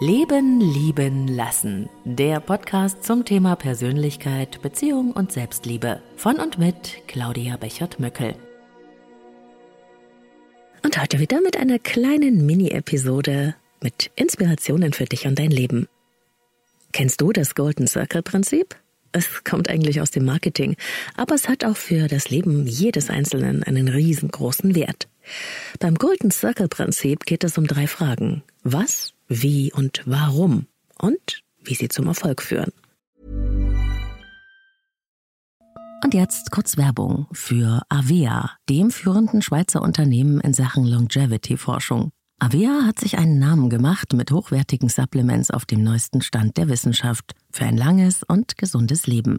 Leben, Lieben, Lassen. Der Podcast zum Thema Persönlichkeit, Beziehung und Selbstliebe. Von und mit Claudia Bechert-Möckel. Und heute wieder mit einer kleinen Mini-Episode mit Inspirationen für dich und dein Leben. Kennst du das Golden Circle Prinzip? Es kommt eigentlich aus dem Marketing, aber es hat auch für das Leben jedes Einzelnen einen riesengroßen Wert. Beim Golden Circle Prinzip geht es um drei Fragen. Was, wie und warum und wie sie zum Erfolg führen. Und jetzt kurz Werbung für Avea, dem führenden Schweizer Unternehmen in Sachen Longevity-Forschung. Avea hat sich einen Namen gemacht mit hochwertigen Supplements auf dem neuesten Stand der Wissenschaft für ein langes und gesundes Leben.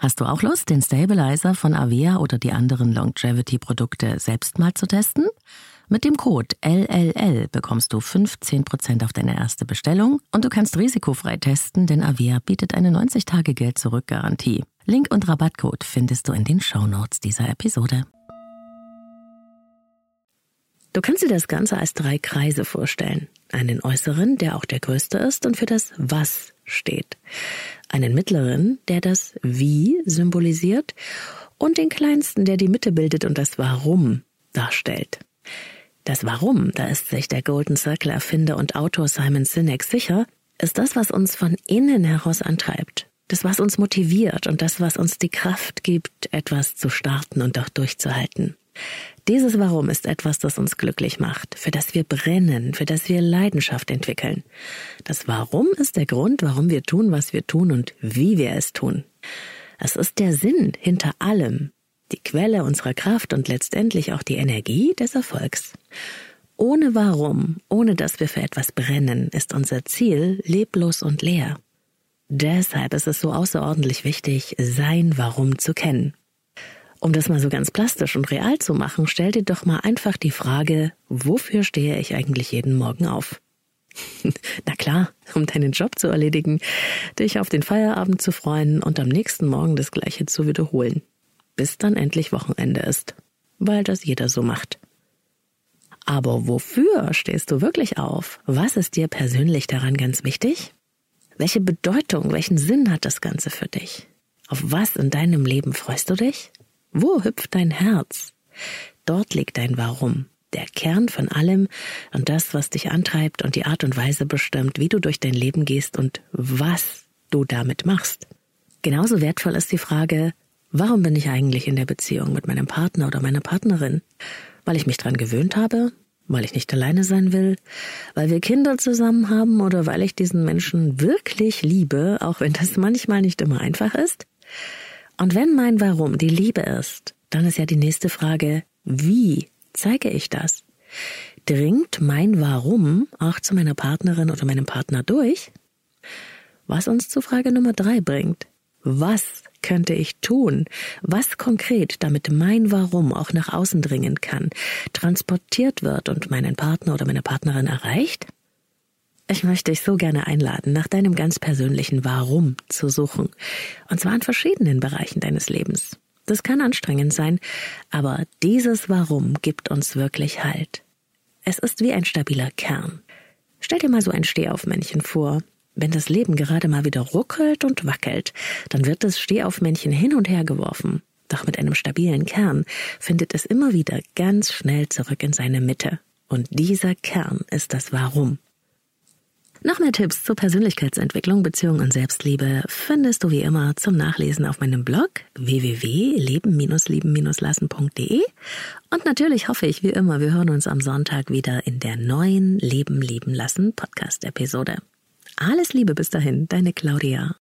Hast du auch Lust, den Stabilizer von Avea oder die anderen Longevity-Produkte selbst mal zu testen? Mit dem Code LLL bekommst du 15% auf deine erste Bestellung und du kannst risikofrei testen, denn Avea bietet eine 90-Tage-Geld-Zurück-Garantie. Link und Rabattcode findest du in den Shownotes dieser Episode. Du kannst dir das Ganze als drei Kreise vorstellen. Einen äußeren, der auch der größte ist und für das Was steht einen mittleren, der das Wie symbolisiert, und den kleinsten, der die Mitte bildet und das Warum darstellt. Das Warum, da ist sich der Golden Circle Erfinder und Autor Simon Sinek sicher, ist das, was uns von innen heraus antreibt. Das, was uns motiviert und das, was uns die Kraft gibt, etwas zu starten und auch durchzuhalten. Dieses Warum ist etwas, das uns glücklich macht, für das wir brennen, für das wir Leidenschaft entwickeln. Das Warum ist der Grund, warum wir tun, was wir tun und wie wir es tun. Es ist der Sinn hinter allem, die Quelle unserer Kraft und letztendlich auch die Energie des Erfolgs. Ohne Warum, ohne dass wir für etwas brennen, ist unser Ziel leblos und leer. Deshalb ist es so außerordentlich wichtig, sein Warum zu kennen. Um das mal so ganz plastisch und real zu machen, stell dir doch mal einfach die Frage, wofür stehe ich eigentlich jeden Morgen auf? Na klar, um deinen Job zu erledigen, dich auf den Feierabend zu freuen und am nächsten Morgen das gleiche zu wiederholen, bis dann endlich Wochenende ist, weil das jeder so macht. Aber wofür stehst du wirklich auf? Was ist dir persönlich daran ganz wichtig? Welche Bedeutung, welchen Sinn hat das Ganze für dich? Auf was in deinem Leben freust du dich? Wo hüpft dein Herz? Dort liegt dein Warum, der Kern von allem und das, was dich antreibt und die Art und Weise bestimmt, wie du durch dein Leben gehst und was du damit machst. Genauso wertvoll ist die Frage, warum bin ich eigentlich in der Beziehung mit meinem Partner oder meiner Partnerin? Weil ich mich dran gewöhnt habe? Weil ich nicht alleine sein will? Weil wir Kinder zusammen haben oder weil ich diesen Menschen wirklich liebe, auch wenn das manchmal nicht immer einfach ist? Und wenn mein Warum die Liebe ist, dann ist ja die nächste Frage, wie zeige ich das? Dringt mein Warum auch zu meiner Partnerin oder meinem Partner durch? Was uns zu Frage Nummer drei bringt. Was könnte ich tun? Was konkret, damit mein Warum auch nach außen dringen kann, transportiert wird und meinen Partner oder meine Partnerin erreicht? Ich möchte dich so gerne einladen, nach deinem ganz persönlichen Warum zu suchen. Und zwar in verschiedenen Bereichen deines Lebens. Das kann anstrengend sein, aber dieses Warum gibt uns wirklich Halt. Es ist wie ein stabiler Kern. Stell dir mal so ein Stehaufmännchen vor. Wenn das Leben gerade mal wieder ruckelt und wackelt, dann wird das Stehaufmännchen hin und her geworfen. Doch mit einem stabilen Kern findet es immer wieder ganz schnell zurück in seine Mitte. Und dieser Kern ist das Warum. Noch mehr Tipps zur Persönlichkeitsentwicklung, Beziehung und Selbstliebe findest du wie immer zum Nachlesen auf meinem Blog www.leben-lieben-lassen.de. Und natürlich hoffe ich wie immer, wir hören uns am Sonntag wieder in der neuen Leben lieben lassen Podcast-Episode. Alles Liebe bis dahin, deine Claudia.